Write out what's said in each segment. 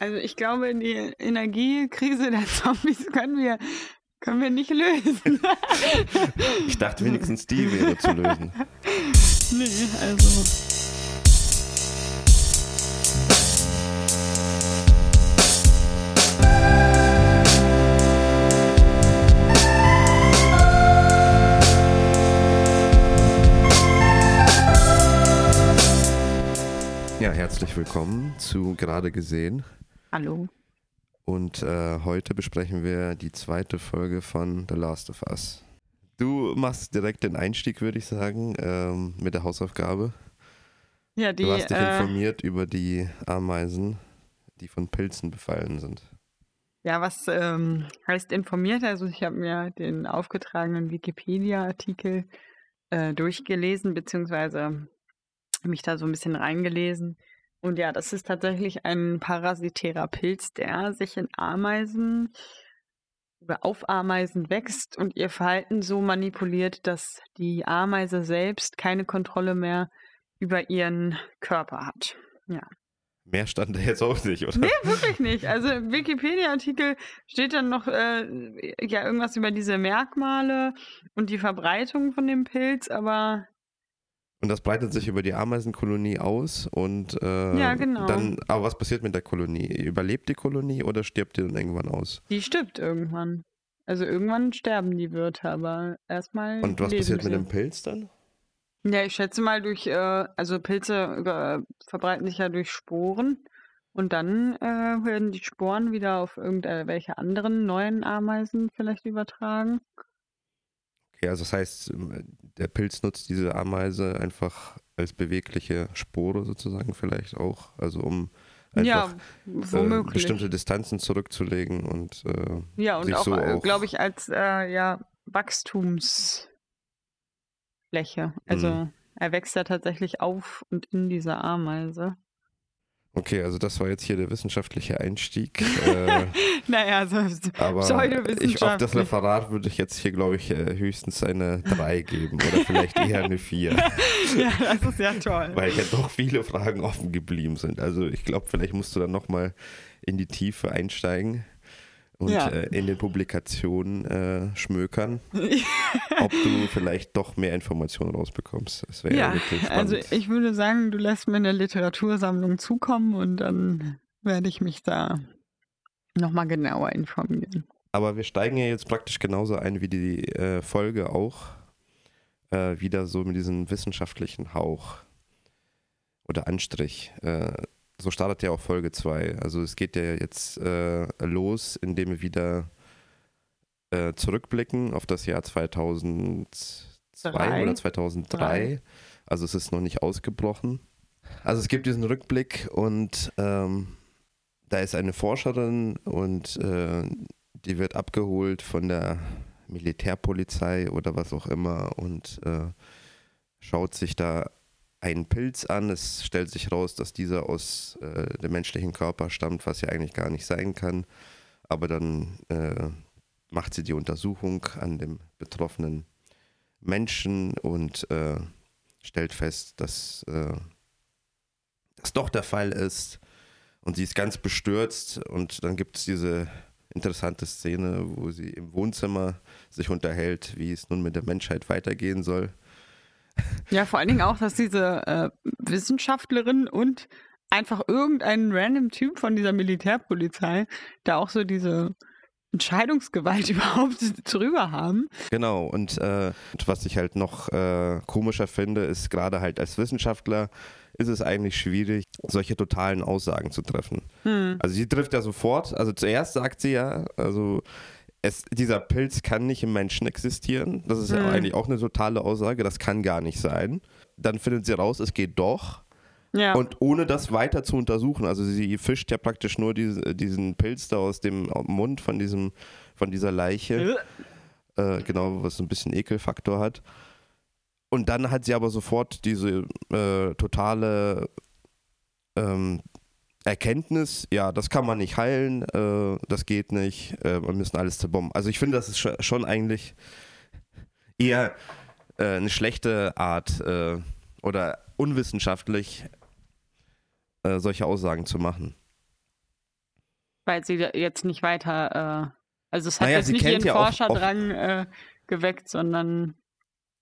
Also ich glaube, die Energiekrise der Zombies können wir, können wir nicht lösen. ich dachte wenigstens, die wäre zu lösen. Nee, also. Ja, herzlich willkommen zu Gerade gesehen. Hallo. Und äh, heute besprechen wir die zweite Folge von The Last of Us. Du machst direkt den Einstieg, würde ich sagen, ähm, mit der Hausaufgabe. Ja, die, du hast dich äh, informiert über die Ameisen, die von Pilzen befallen sind. Ja, was ähm, heißt informiert? Also ich habe mir den aufgetragenen Wikipedia-Artikel äh, durchgelesen, beziehungsweise mich da so ein bisschen reingelesen. Und ja, das ist tatsächlich ein parasitärer Pilz, der sich in Ameisen oder auf Ameisen wächst und ihr Verhalten so manipuliert, dass die Ameise selbst keine Kontrolle mehr über ihren Körper hat. Ja. Mehr stand da jetzt auch nicht, oder? Nee, wirklich nicht. Also im Wikipedia-Artikel steht dann noch äh, ja irgendwas über diese Merkmale und die Verbreitung von dem Pilz, aber und das breitet sich über die Ameisenkolonie aus und äh, Ja, genau. dann, aber was passiert mit der Kolonie? Überlebt die Kolonie oder stirbt die dann irgendwann aus? die stirbt irgendwann. Also irgendwann sterben die Wirte, aber erstmal. Und was passiert mit sie. dem Pilz dann? Ja, ich schätze mal durch, äh, also Pilze über, verbreiten sich ja durch Sporen und dann äh, werden die Sporen wieder auf irgendwelche anderen neuen Ameisen vielleicht übertragen. Okay, also das heißt, der Pilz nutzt diese Ameise einfach als bewegliche Spore sozusagen vielleicht auch, also um einfach ja, äh, bestimmte Distanzen zurückzulegen und äh, ja, und sich auch, so äh, auch- glaube ich, als äh, ja, Wachstumsfläche. Also Mhm. er wächst ja tatsächlich auf und in dieser Ameise. Okay, also das war jetzt hier der wissenschaftliche Einstieg. äh, Naja, so, aber ich, auf das. Referat würde ich jetzt hier, glaube ich, äh, höchstens eine 3 geben oder vielleicht eher eine 4. ja, das ist ja toll. weil ja doch viele Fragen offen geblieben sind. Also ich glaube, vielleicht musst du dann nochmal in die Tiefe einsteigen und Ja. äh, in den Publikationen äh, schmökern, ob du vielleicht doch mehr Informationen rausbekommst. Das wäre ja, ja, wirklich spannend. also ich würde sagen, du lässt mir eine Literatursammlung zukommen und dann werde ich mich da nochmal genauer informieren. Aber wir steigen ja jetzt praktisch genauso ein wie die äh, Folge auch. Äh, wieder so mit diesem wissenschaftlichen Hauch oder Anstrich. So startet ja auch Folge 2. Also es geht ja jetzt äh, los, indem wir wieder äh, zurückblicken auf das Jahr 2002 Drei. oder 2003. Drei. Also es ist noch nicht ausgebrochen. Also es gibt diesen Rückblick und ähm, da ist eine Forscherin und äh, die wird abgeholt von der Militärpolizei oder was auch immer und äh, schaut sich da einen Pilz an. Es stellt sich raus, dass dieser aus äh, dem menschlichen Körper stammt, was ja eigentlich gar nicht sein kann. Aber dann äh, macht sie die Untersuchung an dem betroffenen Menschen und äh, stellt fest, dass äh, das doch der Fall ist. Und sie ist ganz bestürzt und dann gibt es diese interessante Szene, wo sie im Wohnzimmer sich unterhält, wie es nun mit der Menschheit weitergehen soll. Ja, vor allen Dingen auch, dass diese äh, Wissenschaftlerin und einfach irgendein random Typ von dieser Militärpolizei da auch so diese Entscheidungsgewalt überhaupt drüber haben. Genau, und, äh, und was ich halt noch äh, komischer finde, ist gerade halt als Wissenschaftler ist es eigentlich schwierig, solche totalen Aussagen zu treffen. Hm. Also sie trifft ja sofort, also zuerst sagt sie ja, also es, dieser Pilz kann nicht im Menschen existieren. Das ist ja Hm. eigentlich auch eine totale Aussage, das kann gar nicht sein. Dann findet sie raus, es geht doch. Ja. Und ohne das weiter zu untersuchen, also sie fischt ja praktisch nur diese, diesen Pilz da aus dem Mund von, diesem, von dieser Leiche äh, genau, was so ein bisschen Ekelfaktor hat. Und dann hat sie aber sofort diese äh, totale ähm, Erkenntnis, ja, das kann man nicht heilen, äh, das geht nicht, äh, wir müssen alles zerbomben. Also ich finde, das ist scho- schon eigentlich eher äh, eine schlechte Art äh, oder unwissenschaftlich, äh, solche Aussagen zu machen. weil sie jetzt nicht weiter, äh, also es hat Naja, jetzt nicht ihren ja Forscherdrang geweckt, sondern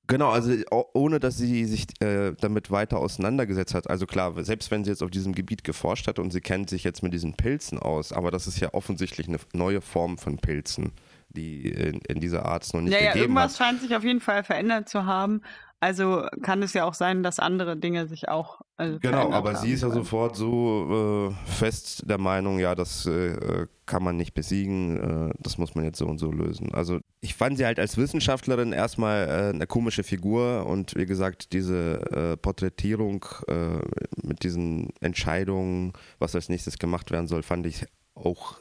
Genau, also ohne dass sie sich äh, damit weiter auseinandergesetzt hat. Also klar, selbst wenn sie jetzt auf diesem Gebiet geforscht hat und sie kennt sich jetzt mit diesen Pilzen aus, aber das ist ja offensichtlich eine neue Form von Pilzen, die in, in dieser Art es noch nicht ja, ja, gegeben irgendwas hat. scheint sich auf jeden Fall verändert zu haben. Also kann es ja auch sein, dass andere Dinge sich auch. Also Genau, aber sie ist ja sofort so äh, fest der Meinung, ja, das äh, kann man nicht besiegen, äh, das muss man jetzt so und so lösen. Also ich fand sie halt als Wissenschaftlerin erstmal äh, eine komische Figur und wie gesagt, diese äh, Porträtierung äh, mit diesen Entscheidungen, was als nächstes gemacht werden soll, fand ich auch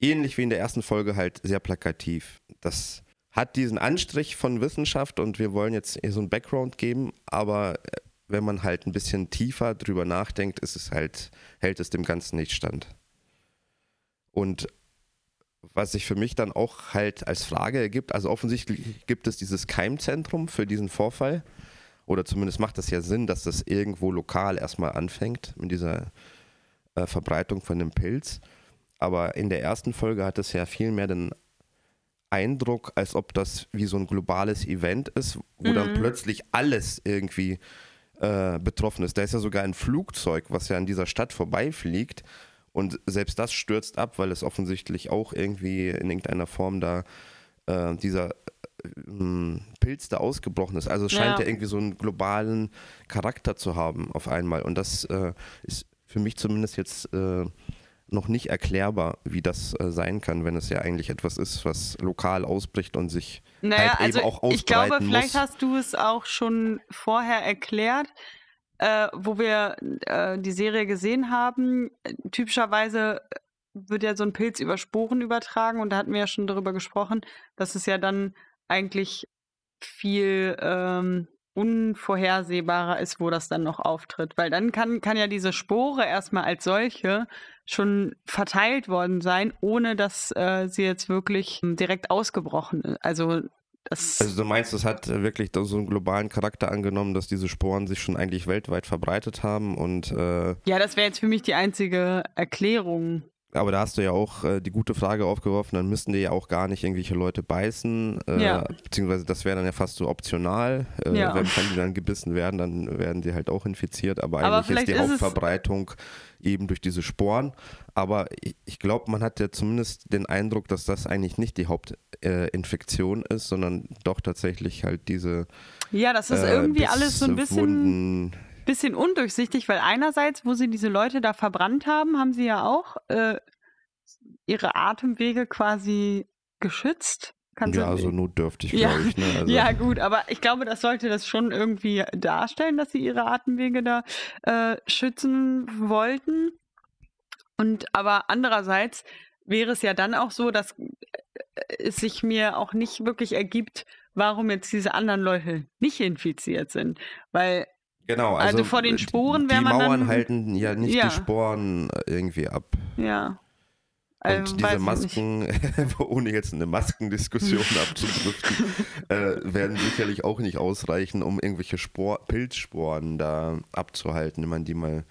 ähnlich wie in der ersten Folge halt sehr plakativ. Das hat diesen Anstrich von Wissenschaft und wir wollen jetzt so einen Background geben, aber äh, wenn man halt ein bisschen tiefer drüber nachdenkt, ist es halt, hält es dem Ganzen nicht stand. Und was sich für mich dann auch halt als Frage ergibt, also offensichtlich gibt es dieses Keimzentrum für diesen Vorfall, oder zumindest macht das ja Sinn, dass das irgendwo lokal erstmal anfängt mit dieser äh, Verbreitung von dem Pilz. Aber in der ersten Folge hat es ja viel mehr den Eindruck, als ob das wie so ein globales Event ist, wo dann Mhm. plötzlich alles irgendwie äh, betroffen ist. Da ist ja sogar ein Flugzeug, was ja an dieser Stadt vorbeifliegt. Und selbst das stürzt ab, weil es offensichtlich auch irgendwie in irgendeiner Form da äh, dieser äh, Pilz da ausgebrochen ist. Also es scheint ja. Ja. irgendwie so einen globalen Charakter zu haben auf einmal. Und das äh, ist für mich zumindest jetzt äh, noch nicht erklärbar, wie das äh, sein kann, wenn es ja eigentlich etwas ist, was lokal ausbricht und sich Naja, halt also eben auch ich glaube, ausbreiten vielleicht muss. hast du es auch schon vorher erklärt, äh, wo wir äh, die Serie gesehen haben. Typischerweise wird ja so ein Pilz über Sporen übertragen und da hatten wir ja schon darüber gesprochen, dass es ja dann eigentlich viel ähm, unvorhersehbarer ist, wo das dann noch auftritt. Weil dann kann, kann ja diese Spore erstmal als solche schon verteilt worden sein, ohne dass äh, sie jetzt wirklich ähm, direkt ausgebrochen ist. Also das Also du meinst, es hat äh, wirklich so einen globalen Charakter angenommen, dass diese Sporen sich schon eigentlich weltweit verbreitet haben und äh, ja, das wäre jetzt für mich die einzige Erklärung. Aber da hast du ja auch äh, die gute Frage aufgeworfen, dann müssten die ja auch gar nicht irgendwelche Leute beißen, äh, Ja. beziehungsweise das wäre dann ja fast so optional. Äh, Ja. wenn, die dann gebissen werden, dann werden die halt auch infiziert, aber Aber eigentlich ist vielleicht die ist Hauptverbreitung eben durch diese Sporen. Aber ich, ich glaube, man hat ja zumindest den Eindruck, dass das eigentlich nicht die Hauptinfektion äh, ist, sondern doch tatsächlich halt diese Ja, das ist äh, irgendwie alles so ein bisschen, Wunden, bisschen undurchsichtig, weil einerseits, wo sie diese Leute da verbrannt haben, haben sie ja auch äh, ihre Atemwege quasi geschützt. Kannst ja, so notdürftig, Ja. glaube ich. Ne? Also, Ja, gut, aber ich glaube, das sollte das schon irgendwie darstellen, dass sie ihre Atemwege da äh, schützen wollten. Und aber andererseits wäre es ja dann auch so, dass äh, es sich mir auch nicht wirklich ergibt, warum jetzt diese anderen Leute nicht infiziert sind. Weil, Genau, Also also, vor den Sporen Die wär man Mauern dann- halten ja nicht Ja. die Sporen äh, irgendwie ab. ja. Und Also, diese weiß ich nicht. Masken, ohne jetzt eine Maskendiskussion abzudriften, äh, werden sicherlich auch nicht ausreichen, um irgendwelche Spor Pilzsporen da abzuhalten, wenn man die mal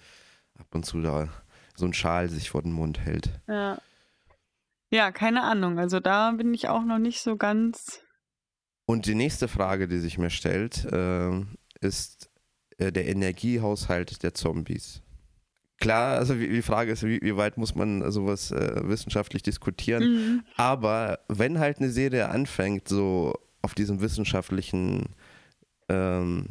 ab und zu da so einen Schal sich vor den Mund hält. Ja. ja, keine Ahnung. Also da bin ich auch noch nicht so ganz. Und die nächste Frage, die sich mir stellt, äh, ist äh, der Energiehaushalt der Zombies. Klar, also die Frage ist, wie, wie weit muss man sowas äh, wissenschaftlich diskutieren? Mhm. Aber wenn halt eine Serie anfängt, so auf diesem wissenschaftlichen ähm,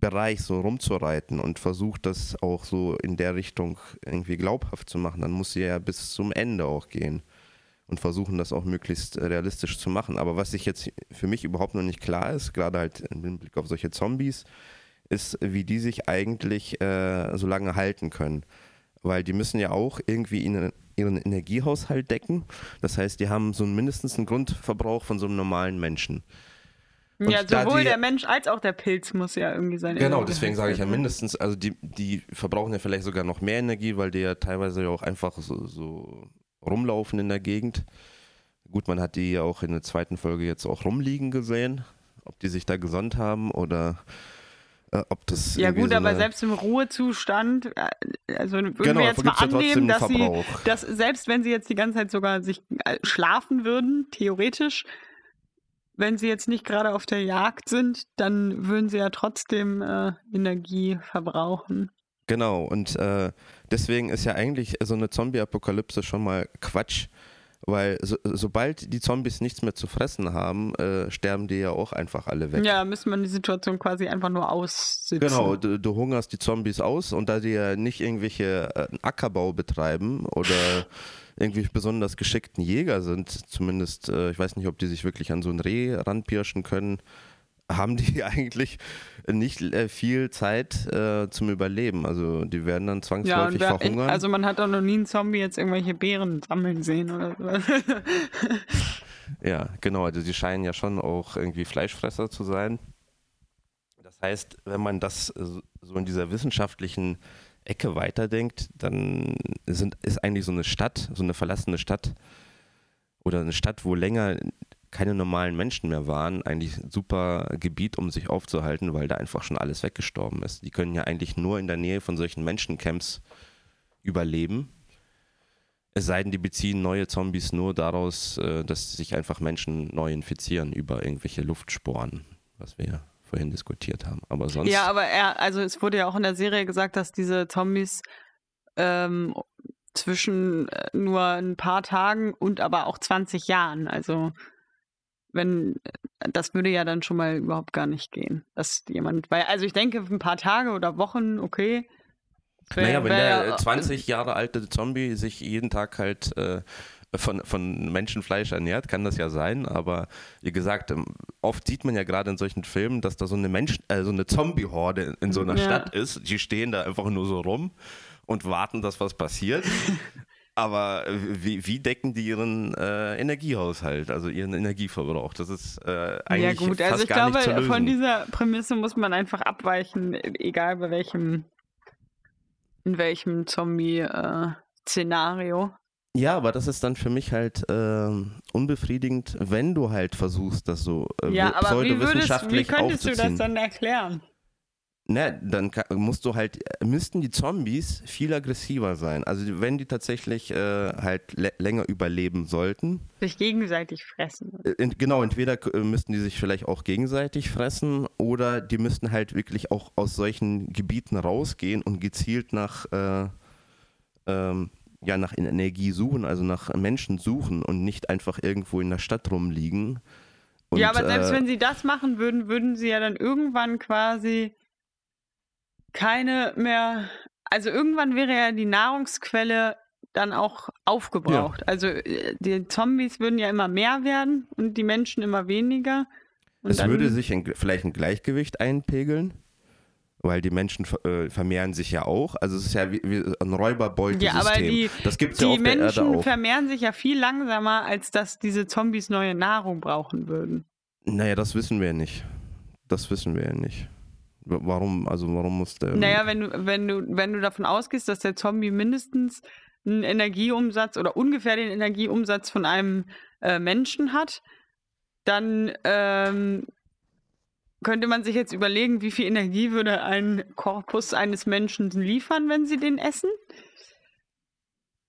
Bereich so rumzureiten und versucht das auch so in der Richtung irgendwie glaubhaft zu machen, dann muss sie ja bis zum Ende auch gehen und versuchen das auch möglichst realistisch zu machen. Aber was sich jetzt für mich überhaupt noch nicht klar ist, gerade halt im Hinblick auf solche Zombies, ist, wie die sich eigentlich äh, so lange halten können. Weil die müssen ja auch irgendwie ihren, ihren Energiehaushalt decken. Das heißt, die haben so einen, mindestens einen Grundverbrauch von so einem normalen Menschen. Und Ja, sowohl die- der Mensch als auch der Pilz muss ja irgendwie seine Genau, deswegen sage ich ja mindestens, also die, die verbrauchen ja vielleicht sogar noch mehr Energie, weil die ja teilweise ja auch einfach so, so rumlaufen in der Gegend. Gut, man hat die ja auch in der zweiten Folge jetzt auch rumliegen gesehen, ob die sich da gesonnt haben oder äh, ob das Ja gut, so aber selbst im Ruhezustand, äh, also würden Genau, wir jetzt mal ja annehmen, einen dass sie, dass selbst wenn sie jetzt die ganze Zeit sogar sich äh, schlafen würden, theoretisch, wenn sie jetzt nicht gerade auf der Jagd sind, dann würden sie ja trotzdem äh, Energie verbrauchen. Genau, und äh, deswegen ist ja eigentlich so eine Zombie-Apokalypse schon mal Quatsch, weil so, sobald die Zombies nichts mehr zu fressen haben, äh, sterben die ja auch einfach alle weg. Ja, müsste man die Situation quasi einfach nur aussitzen. Genau, du, du hungerst die Zombies aus und da die ja nicht irgendwelche äh, Ackerbau betreiben oder irgendwie besonders geschickten Jäger sind, zumindest, äh, ich weiß nicht, ob die sich wirklich an so ein Reh ranpirschen können, haben die eigentlich nicht äh, viel Zeit äh, zum Überleben. Also die werden dann Ja, zwangsläufig wer, verhungern. also man hat auch noch nie einen Zombie jetzt irgendwelche Beeren sammeln sehen oder sowas. Ja, genau. Also sie scheinen ja schon auch irgendwie Fleischfresser zu sein. Das heißt, wenn man das äh, so in dieser wissenschaftlichen Ecke weiterdenkt, dann sind, ist eigentlich so eine Stadt, so eine verlassene Stadt oder eine Stadt, wo länger keine normalen Menschen mehr waren, eigentlich super Gebiet, um sich aufzuhalten, weil da einfach schon alles weggestorben ist. Die können ja eigentlich nur in der Nähe von solchen Menschencamps überleben. Es sei denn, die beziehen neue Zombies nur daraus, äh, dass sich einfach Menschen neu infizieren über irgendwelche Luftsporen, was wir vorhin diskutiert haben. Aber sonst. Ja, aber er, also es wurde ja auch in der Serie gesagt, dass diese Zombies ähm, zwischen äh, nur ein paar Tagen und aber auch 20 Jahren, also wenn, das würde ja dann schon mal überhaupt gar nicht gehen, dass jemand, weil, also ich denke, ein paar Tage oder Wochen, okay. Wär- naja, wenn wär- der äh, 20 Jahre alte Zombie sich jeden Tag halt äh, von, von Menschenfleisch ernährt, kann das ja sein, aber wie gesagt, ähm, oft sieht man ja gerade in solchen Filmen, dass da so eine Mensch, äh, so eine Zombie-Horde in, in so einer Ja. Stadt ist. Die stehen da einfach nur so rum und warten, dass was passiert. Aber äh, wie, wie decken die ihren äh, Energiehaushalt, also ihren Energieverbrauch? Das ist äh, eigentlich ja gut, fast also ich gar glaube, von dieser Prämisse muss man einfach abweichen, egal bei welchem, in welchem Zombie-Szenario. Ja, aber das ist dann für mich halt ähm, unbefriedigend, wenn du halt versuchst, das so äh, ja, aber wie, würdest, wie könntest du das dann erklären? Ne, dann musst du halt, äh, müssten die Zombies viel aggressiver sein. Also wenn die tatsächlich äh, halt lä- länger überleben sollten, Sich gegenseitig fressen. äh, ent- genau, entweder äh, müssten die sich vielleicht auch gegenseitig fressen oder die müssten halt wirklich auch aus solchen Gebieten rausgehen und gezielt nach, äh, ähm, ja, nach Energie suchen, also nach Menschen suchen und nicht einfach irgendwo in der Stadt rumliegen. Und, ja, aber selbst äh, wenn sie das machen würden, würden sie ja dann irgendwann quasi keine mehr. Also irgendwann wäre ja die Nahrungsquelle dann auch aufgebraucht. Also äh, die Zombies würden ja immer mehr werden und die Menschen immer weniger. Und Es würde sich ein, vielleicht ein Gleichgewicht einpegeln, weil die Menschen äh, vermehren sich ja auch. Also es ist ja wie, wie ein Räuberbeutel-System. Ja, aber die- das gibt es ja die auf der Erde Menschen auch. vermehren sich ja viel langsamer, als dass diese Zombies neue Nahrung brauchen würden. Naja, das wissen wir ja nicht. Das wissen wir ja nicht. Warum, also warum muss der. Naja, wenn du, wenn du, wenn du davon ausgehst, dass der Zombie mindestens einen Energieumsatz oder ungefähr den Energieumsatz von einem äh, Menschen hat, dann ähm, könnte man sich jetzt überlegen, wie viel Energie würde ein Korpus eines Menschen liefern, wenn sie den essen?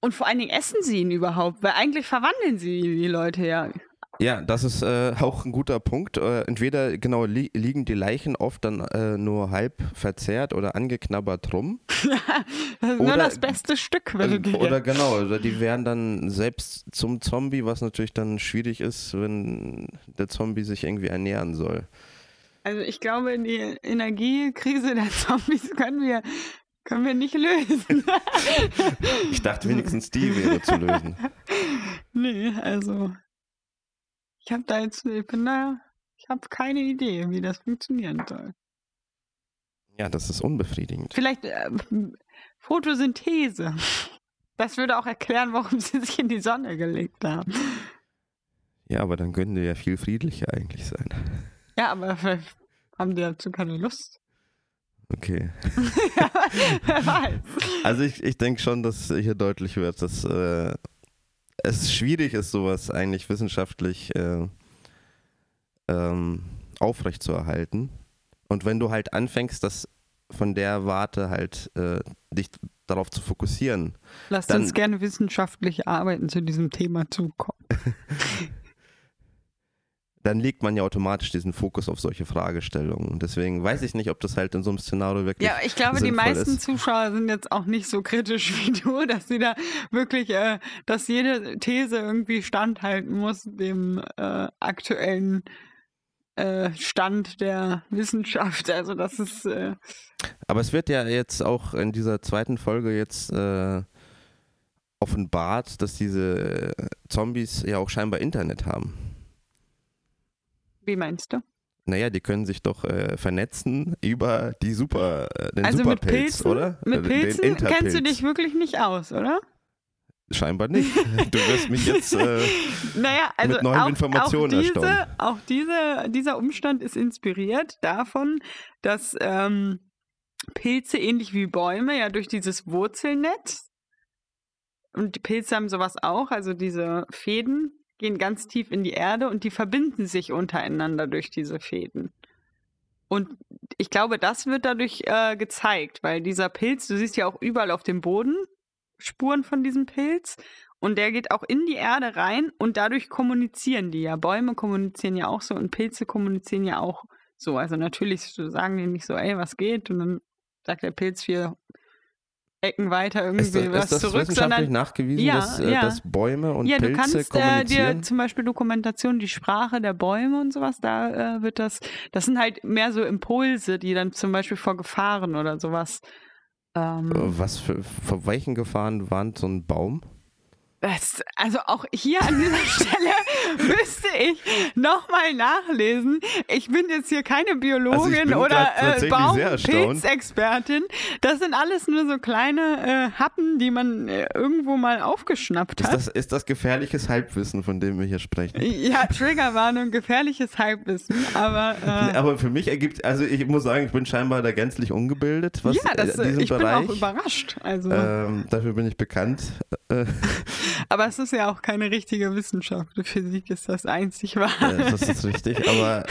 Und vor allen Dingen essen sie ihn überhaupt, weil eigentlich verwandeln sie die Leute ja. Ja, das ist äh, auch ein guter Punkt. Äh, entweder genau li liegen die Leichen oft dann äh, nur halb verzerrt oder angeknabbert rum. Das ist nur Oder- das beste Stück, wenn Also, du dir oder genau, oder die werden dann selbst zum Zombie, was natürlich dann schwierig ist, wenn der Zombie sich irgendwie ernähren soll. Also ich glaube, die Energiekrise der Zombies können wir, können wir nicht lösen. Ich dachte wenigstens die wäre zu lösen. nee, also ich habe da jetzt, ich bin da, ich habe keine Idee, wie das funktionieren soll. Ja, das ist unbefriedigend. Vielleicht äh, Photosynthese. Das würde auch erklären, warum sie sich in die Sonne gelegt haben. Ja, aber dann könnte ja viel friedlicher eigentlich sein. Ja, aber vielleicht haben die dazu keine Lust. Okay. Wer weiß. Also ich, ich denke schon, dass hier deutlich wird, dass äh, es schwierig ist, sowas eigentlich wissenschaftlich äh, ähm, aufrechtzuerhalten. Und wenn du halt anfängst, das von der Warte halt äh, dich darauf zu fokussieren. Lasst uns gerne wissenschaftliche Arbeiten zu diesem Thema zukommen. dann legt man ja automatisch diesen Fokus auf solche Fragestellungen. Und deswegen weiß ich nicht, ob das halt in so einem Szenario wirklich. Ja, ich glaube, die meisten ist. Zuschauer sind jetzt auch nicht so kritisch wie du, dass sie da wirklich, äh, dass jede These irgendwie standhalten muss, dem äh, aktuellen äh, Stand der Wissenschaft. Also das ist. Äh Aber es wird ja jetzt auch in dieser zweiten Folge jetzt äh, offenbart, dass diese Zombies ja auch scheinbar Internet haben. Wie meinst du? Naja, die können sich doch äh, vernetzen über die Super, äh, den also Superpilz, mit Pilzen, oder? Mit äh, Pilzen kennst du dich wirklich nicht aus, oder? Scheinbar nicht. Du wirst mich jetzt äh, naja, also mit neuen auch, Informationen auch diese, erstaunen. Auch diese, dieser Umstand ist inspiriert davon, dass ähm, Pilze ähnlich wie Bäume ja durch dieses Wurzelnetz und die Pilze haben sowas auch, also diese Fäden, gehen ganz tief in die Erde und die verbinden sich untereinander durch diese Fäden. Und ich glaube, das wird dadurch äh, gezeigt, weil dieser Pilz, du siehst ja auch überall auf dem Boden Spuren von diesem Pilz und der geht auch in die Erde rein und dadurch kommunizieren die ja. Bäume kommunizieren ja auch so und Pilze kommunizieren ja auch so. Also natürlich sagen die nicht so, ey, was geht? Und dann sagt der Pilz viel Ecken weiter irgendwie ist, was ist das zurück, wissenschaftlich sondern nachgewiesen, ja, dass, äh, ja. dass Bäume und ja, Pilze du kannst äh, dir zum Beispiel Dokumentation, die Sprache der Bäume und sowas, da äh, wird das, das sind halt mehr so Impulse, die dann zum Beispiel vor Gefahren oder sowas. Ähm, äh, was für, vor welchen Gefahren warnt so ein Baum? Das, also auch hier an dieser Stelle müsste ich nochmal nachlesen. Ich bin jetzt hier keine Biologin also oder äh, Baumpilzexpertin. Das sind alles nur so kleine äh, Happen, die man äh, irgendwo mal aufgeschnappt hat. Ist das, ist das gefährliches Halbwissen, von dem wir hier sprechen? Ja, Triggerwarnung, gefährliches Halbwissen. Aber, äh, aber für mich ergibt, also ich muss sagen, ich bin scheinbar da gänzlich ungebildet, was ja, das, diesen ich Bereich. bin auch überrascht. Also. Ähm, dafür bin ich bekannt. Aber es ist ja auch keine richtige Wissenschaft. Physik ist das einzig wahre. Ja, das ist richtig, aber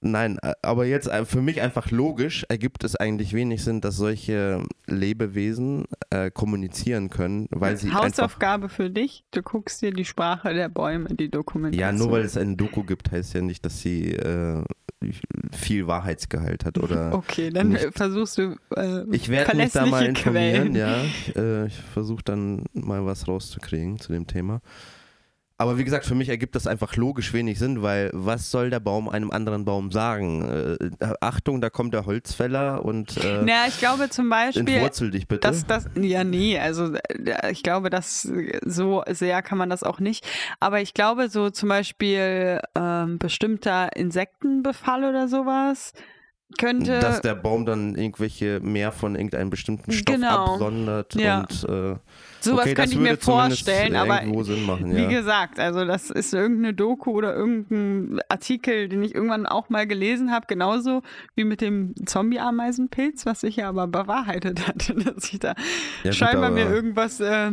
nein, aber jetzt äh, für mich einfach logisch ergibt es eigentlich wenig Sinn, dass solche Lebewesen äh, kommunizieren können, weil sie Hausaufgabe für dich, du guckst dir die Sprache der Bäume, die Dokumentation. Ja, nur weil es ein Doku gibt, heißt ja nicht, dass sie äh, viel Wahrheitsgehalt hat oder. Okay, dann nicht. versuchst du. Äh, ich werde mich da mal informieren, Quellen. ja. Ich, äh, ich versuche dann mal was rauszukriegen zu dem Thema. Aber wie gesagt, für mich ergibt das einfach logisch wenig Sinn, weil was soll der Baum einem anderen Baum sagen? Äh, Achtung, da kommt der Holzfäller und äh, naja, ich glaube zum Beispiel, entwurzel dich bitte. Dass das, ja, nee, also äh, ich glaube, dass so sehr kann man das auch nicht. Aber ich glaube, so zum Beispiel ähm, bestimmter Insektenbefall oder sowas könnte. Dass der Baum dann irgendwelche mehr von irgendeinem bestimmten Stoff genau. absondert ja. und äh, Sowas okay, könnte ich mir vorstellen, aber machen, wie gesagt, also das ist irgendeine Doku oder irgendein Artikel, den ich irgendwann auch mal gelesen habe, genauso wie mit dem Zombie-Ameisenpilz, was sich ja aber bewahrheitet hatte, dass ich da ja, scheinbar mir irgendwas äh,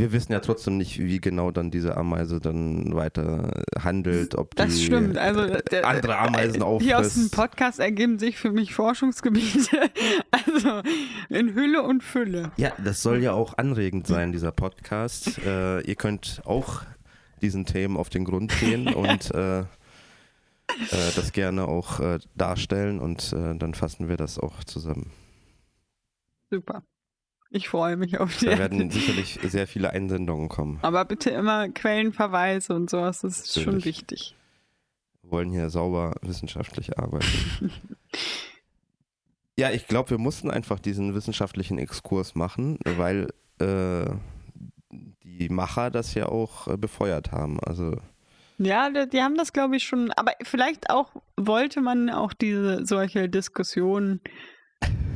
wir wissen ja trotzdem nicht, wie genau dann diese Ameise dann weiter handelt, ob das die stimmt. Also, der, andere Ameisen auffrisst. Hier aus dem Podcast ergeben sich für mich Forschungsgebiete, also in Hülle und Fülle. Ja, das soll ja auch anregend sein, dieser Podcast. Äh, ihr könnt auch diesen Themen auf den Grund gehen und äh, äh, das gerne auch äh, darstellen und äh, dann fassen wir das auch zusammen. Super. Ich freue mich auf die. Da werden sicherlich sehr viele Einsendungen kommen. Aber bitte immer Quellenverweise und sowas, das ist Natürlich. schon wichtig. Wir wollen hier sauber wissenschaftlich arbeiten. ja, ich glaube, wir mussten einfach diesen wissenschaftlichen Exkurs machen, weil äh, die Macher das ja auch äh, befeuert haben. Also. Ja, die, die haben das, glaube ich, schon, aber vielleicht auch wollte man auch diese solche Diskussionen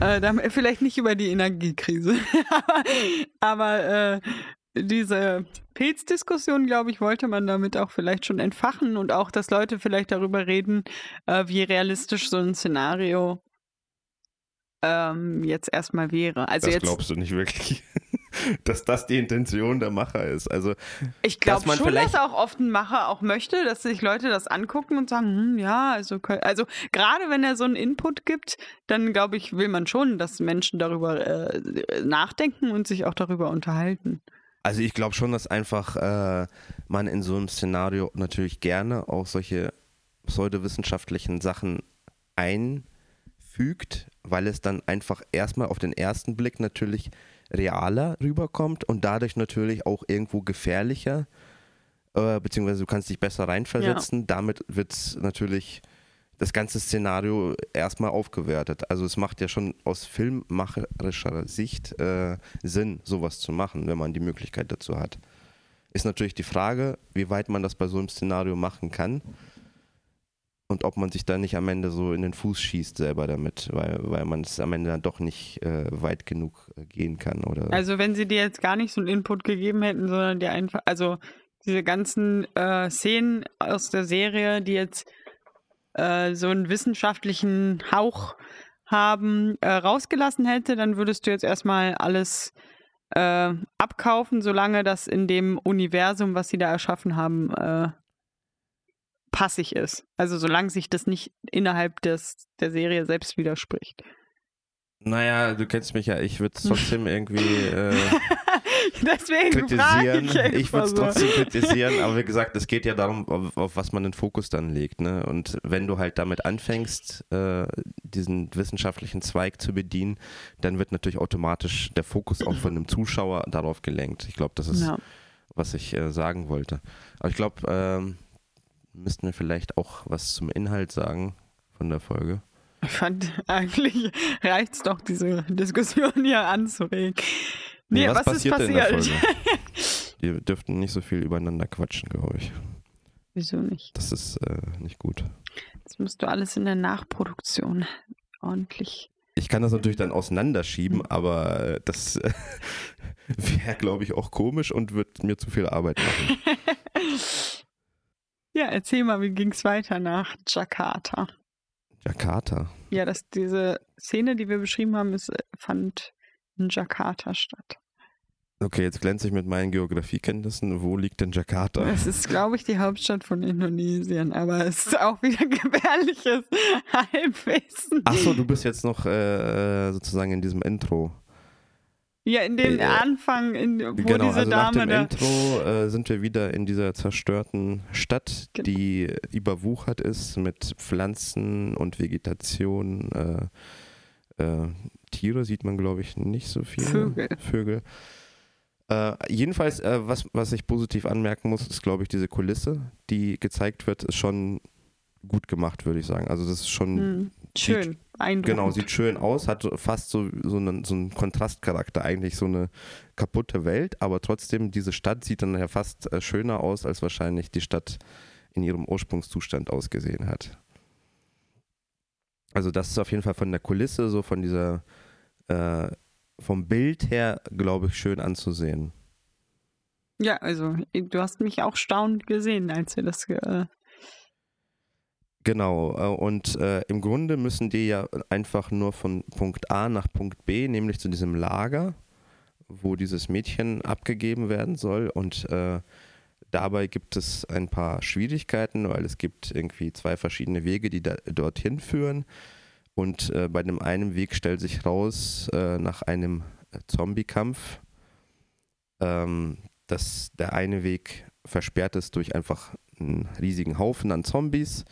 äh, damit, vielleicht nicht über die Energiekrise, aber, äh, diese Pilzdiskussion, glaube ich, wollte man damit auch vielleicht schon entfachen und auch, dass Leute vielleicht darüber reden, äh, wie realistisch so ein Szenario ähm, jetzt erstmal wäre. Also das jetzt, glaubst du nicht wirklich. Dass das die Intention der Macher ist. Also, ich glaube schon, dass auch oft ein Macher auch möchte, dass sich Leute das angucken und sagen, hm, ja, also, also gerade wenn er so einen Input gibt, dann glaube ich, will man schon, dass Menschen darüber äh, nachdenken und sich auch darüber unterhalten. Also ich glaube schon, dass einfach äh, man in so einem Szenario natürlich gerne auch solche pseudowissenschaftlichen Sachen einfügt, weil es dann einfach erstmal auf den ersten Blick natürlich realer rüberkommt und dadurch natürlich auch irgendwo gefährlicher, äh, beziehungsweise du kannst dich besser reinversetzen. Ja. Damit wird es natürlich das ganze Szenario erstmal aufgewertet. Also es macht ja schon aus filmmacherischer Sicht äh, Sinn, sowas zu machen, wenn man die Möglichkeit dazu hat. Ist natürlich die Frage, wie weit man das bei so einem Szenario machen kann und ob man sich da nicht am Ende so in den Fuß schießt selber damit, weil, weil man es am Ende dann doch nicht äh, weit genug äh, gehen kann. Oder also wenn sie dir jetzt gar nicht so einen Input gegeben hätten, sondern dir einfach, also diese ganzen äh, Szenen aus der Serie, die jetzt äh, so einen wissenschaftlichen Hauch haben, äh, rausgelassen hätte, dann würdest du jetzt erstmal alles äh, abkaufen, solange das in dem Universum, was sie da erschaffen haben, passig ist. Also solange sich das nicht innerhalb des, der Serie selbst widerspricht. Naja, du kennst mich ja, ich würde es trotzdem irgendwie äh, kritisieren. Ich, ich würde es trotzdem kritisieren, aber wie gesagt, es geht ja darum, auf, auf, was man den Fokus dann legt. Ne? Und wenn du halt damit anfängst, äh, diesen wissenschaftlichen Zweig zu bedienen, dann wird natürlich automatisch der Fokus auch von einem Zuschauer darauf gelenkt. Ich glaube, das ist, ja. was ich äh, sagen wollte. Aber ich glaube, ähm, müssten wir vielleicht auch was zum Inhalt sagen von der Folge. Ich fand, eigentlich reicht es doch, diese Diskussion hier anzuregen. Nee, was, was passiert ist passiert? In der Folge? Wir dürften nicht so viel übereinander quatschen, glaube ich. Wieso nicht? Das ist äh, nicht gut. Das musst du alles in der Nachproduktion ordentlich. Ich kann das natürlich dann auseinanderschieben, hm. aber äh, das äh, wäre, glaube ich, auch komisch und wird mir zu viel Arbeit machen. ja, erzähl mal, wie ging es weiter nach Jakarta? Jakarta. Ja, dass diese Szene, die wir beschrieben haben, ist, fand in Jakarta statt. Okay, jetzt glänze ich mit meinen Geografiekenntnissen. Wo liegt denn Jakarta? Es ist, glaube ich, die Hauptstadt von Indonesien, aber es ist auch wieder gefährliches Halbwissen. Achso, du bist jetzt noch äh, sozusagen in diesem Intro. Ja, in dem äh, Anfang, in, wo genau, diese also Dame nach dem Intro äh, sind wir wieder in dieser zerstörten Stadt, genau. die überwuchert ist mit Pflanzen und Vegetation. Äh, äh Tiere sieht man, glaube ich, nicht so viel. Vögel. Vögel. Äh, jedenfalls, äh, was, was ich positiv anmerken muss, ist, glaube ich, diese Kulisse, die gezeigt wird, ist schon gut gemacht, würde ich sagen. Also das ist schon hm, schön, sieht, Genau, sieht schön aus, hat fast so, so, einen, so einen Kontrastcharakter, eigentlich so eine kaputte Welt, aber trotzdem, diese Stadt sieht dann ja fast äh, schöner aus, als wahrscheinlich die Stadt in ihrem Ursprungszustand ausgesehen hat. Also das ist auf jeden Fall von der Kulisse, so von dieser, äh, vom Bild her, glaube ich, schön anzusehen. Ja, also du hast mich auch staunend gesehen, als wir das äh, Genau, äh, und äh, im Grunde müssen die ja einfach nur von Punkt A nach Punkt B, nämlich zu diesem Lager, wo dieses Mädchen abgegeben werden soll. Und äh, dabei gibt es ein paar Schwierigkeiten, weil es gibt irgendwie zwei verschiedene Wege, die da, dorthin führen. Und äh, bei dem einen Weg stellt sich raus, äh, nach einem Zombie-Kampf, ähm, dass der eine Weg versperrt ist durch einfach einen riesigen Haufen an Zombies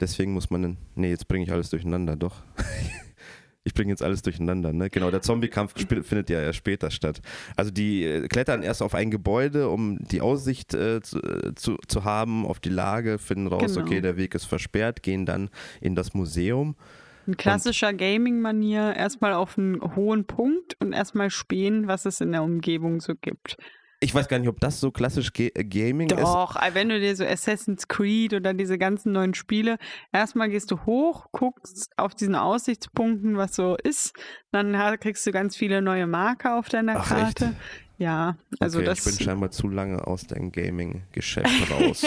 Deswegen muss man, nee, jetzt bringe ich alles durcheinander, doch. ich bringe jetzt alles durcheinander, ne? Genau, der Zombie-Kampf findet ja später statt. Also die äh, klettern erst auf ein Gebäude, um die Aussicht äh, zu, äh, zu, zu, haben auf die Lage, finden raus, genau. okay, der Weg ist versperrt, gehen dann in das Museum. In klassischer Gaming-Manier erstmal auf einen hohen Punkt und erstmal spähen, was es in der Umgebung so gibt. Ich weiß gar nicht, ob das so klassisch Ga äh, Gaming Doch, ist. Doch, wenn du dir so Assassin's Creed oder diese ganzen neuen Spiele, erstmal gehst du hoch, guckst auf diesen Aussichtspunkten, was so ist, dann kriegst du ganz viele neue Marker auf deiner Ach, Karte. Echt? Ja, also okay, das. Ich bin scheinbar zu lange aus dem Gaming-Geschäft raus.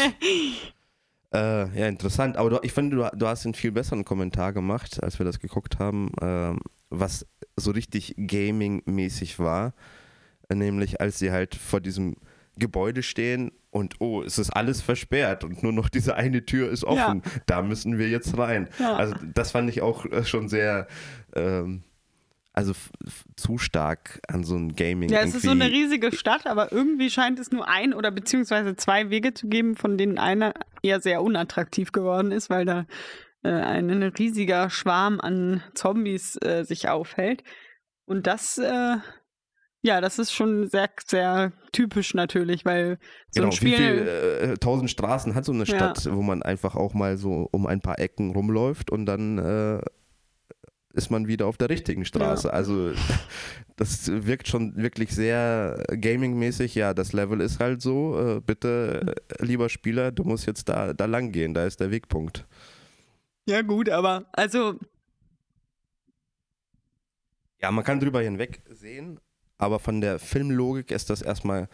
äh, ja, interessant. Aber du, ich finde, du, du, hast einen viel besseren Kommentar gemacht, als wir das geguckt haben, äh, was so richtig Gaming-mäßig war nämlich als sie halt vor diesem Gebäude stehen und oh, es ist alles versperrt und nur noch diese eine Tür ist offen. Ja. Da müssen wir jetzt rein. Ja. Also das fand ich auch äh, schon sehr, ähm, also zu stark an so ein Gaming. Ja, es ist so eine riesige Stadt, aber irgendwie scheint es nur ein oder beziehungsweise zwei Wege zu geben, von denen einer eher sehr unattraktiv geworden ist, weil da äh, ein, ein riesiger Schwarm an Zombies äh, sich aufhält. Und das äh, ja, das ist schon sehr, sehr typisch natürlich, weil so genau, ein Spiel. Wie viele äh, tausend Straßen hat so eine Stadt, ja. wo man einfach auch mal so um ein paar Ecken rumläuft und dann äh, ist man wieder auf der richtigen Straße. Ja. Also das wirkt schon wirklich sehr gaming-mäßig. Ja, das Level ist halt so. Äh, bitte, äh, lieber Spieler, du musst jetzt da, da lang gehen, da ist der Wegpunkt. Ja, gut, aber also. Ja, man kann drüber hinweg sehen, aber von der Filmlogik ist das erstmal,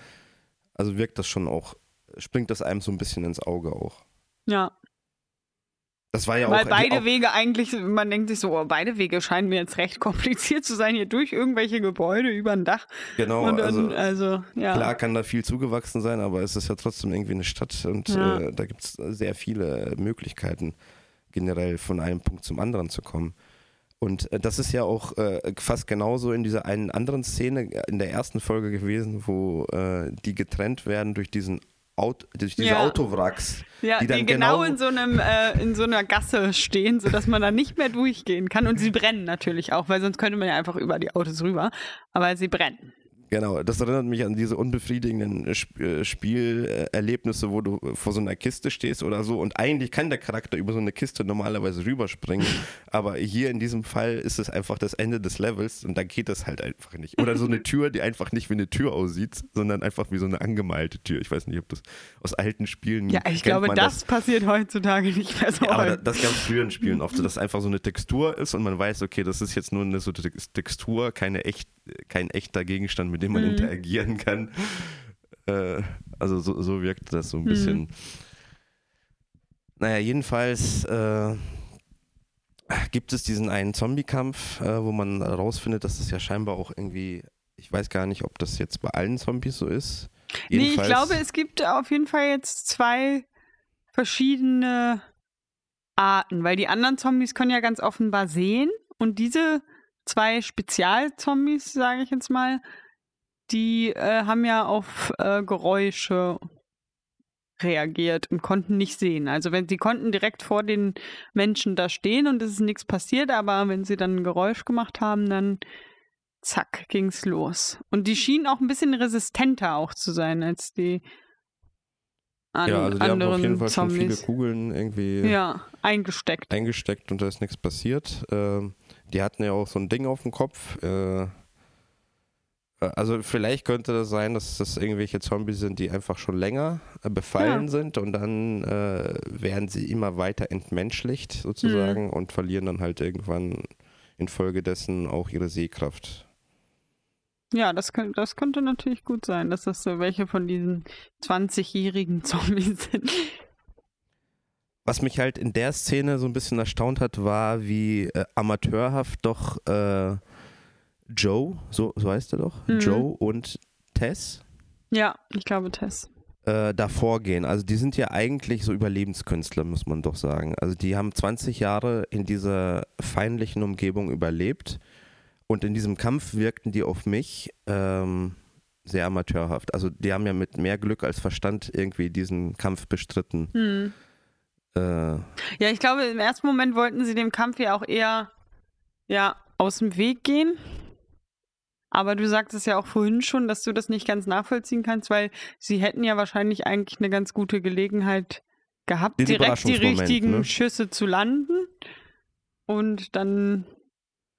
also wirkt das schon auch, springt das einem so ein bisschen ins Auge auch. Ja. Das war ja Weil auch. beide Wege eigentlich, man denkt sich so, oh, beide Wege scheinen mir jetzt recht kompliziert zu sein, hier durch irgendwelche Gebäude über ein Dach. Genau, dann, also, also ja. klar kann da viel zugewachsen sein, aber es ist ja trotzdem irgendwie eine Stadt und ja. äh, da gibt es sehr viele Möglichkeiten, generell von einem Punkt zum anderen zu kommen. Und äh, das ist ja auch äh, fast genauso in dieser einen anderen Szene äh, in der ersten Folge gewesen, wo äh, die getrennt werden durch diesen Auto, durch diese ja. Autowracks. Ja, die, die genau, genau, in so einem äh, in so einer Gasse stehen, sodass man da nicht mehr durchgehen kann. Und sie brennen natürlich auch, weil sonst könnte man ja einfach über die Autos rüber. Aber sie brennen. Genau, das erinnert mich an diese unbefriedigenden äh, Spielerlebnisse, wo du vor so einer Kiste stehst oder so und eigentlich kann der Charakter über so eine Kiste normalerweise rüberspringen, aber hier in diesem Fall ist es einfach das Ende des Levels und da geht das halt einfach nicht. Oder so eine Tür, die einfach nicht wie eine Tür aussieht, sondern einfach wie so eine angemalte Tür. Ich weiß nicht, ob das aus alten Spielen Ja, ich glaube, das, das, passiert heutzutage nicht mehr so. Ja, aber das gab es früher in Spielen oft, so, dass einfach so eine Textur ist und man weiß, okay, das ist jetzt nur eine so Textur, keine echt, kein echter Gegenstand, mit dem man mhm. interagieren kann. Äh, also so, so wirkt das so ein bisschen. Mhm. Naja, jedenfalls äh, gibt es diesen einen Zombie-Kampf, äh, wo man rausfindet, dass das ja scheinbar auch irgendwie, ich weiß gar nicht, ob das jetzt bei allen Zombies so ist. Jedenfalls, nee, ich glaube, es gibt auf jeden Fall jetzt zwei verschiedene Arten, weil die anderen Zombies können ja ganz offenbar sehen und diese zwei Spezialzombies, sage ich jetzt mal, die äh, haben ja auf äh, Geräusche reagiert und konnten nicht sehen. Also wenn sie konnten direkt vor den Menschen da stehen und es ist nichts passiert, aber wenn sie dann ein Geräusch gemacht haben, dann zack, ging's los. Und die schienen auch ein bisschen resistenter auch zu sein als die an ja, also die haben auf jeden Fall Zombies. schon viele Kugeln irgendwie ja, eingesteckt. Eingesteckt und da ist nichts passiert. Ähm, die hatten ja auch so ein Ding auf dem Kopf. Äh, also vielleicht könnte das sein, dass das irgendwelche Zombies sind, die einfach schon länger äh, befallen ja. sind und dann äh, werden sie immer weiter entmenschlicht sozusagen mhm. und verlieren dann halt irgendwann infolgedessen auch ihre Sehkraft. Ja, das, könnte, das könnte natürlich gut sein, dass das so welche von diesen 20-jährigen Zombies sind. Was mich halt in der Szene so ein bisschen erstaunt hat, war, wie äh, amateurhaft doch äh, Joe, so, so heißt er doch, mhm. Joe und Tess. Ja, ich glaube Tess. Äh, davor gehen. Also die sind ja eigentlich so Überlebenskünstler, muss man doch sagen. Also die haben 20 Jahre in dieser feindlichen Umgebung überlebt und in diesem Kampf wirkten die auf mich ähm, sehr amateurhaft. Also die haben ja mit mehr Glück als Verstand irgendwie diesen Kampf bestritten. Mhm. Äh, ja, ich glaube, im ersten Moment wollten sie dem Kampf ja auch eher ja, aus dem Weg gehen. Aber du sagtest ja auch vorhin schon, dass du das nicht ganz nachvollziehen kannst, weil sie hätten ja wahrscheinlich eigentlich eine ganz gute Gelegenheit gehabt, direkt die richtigen ne? Schüsse zu landen. Und dann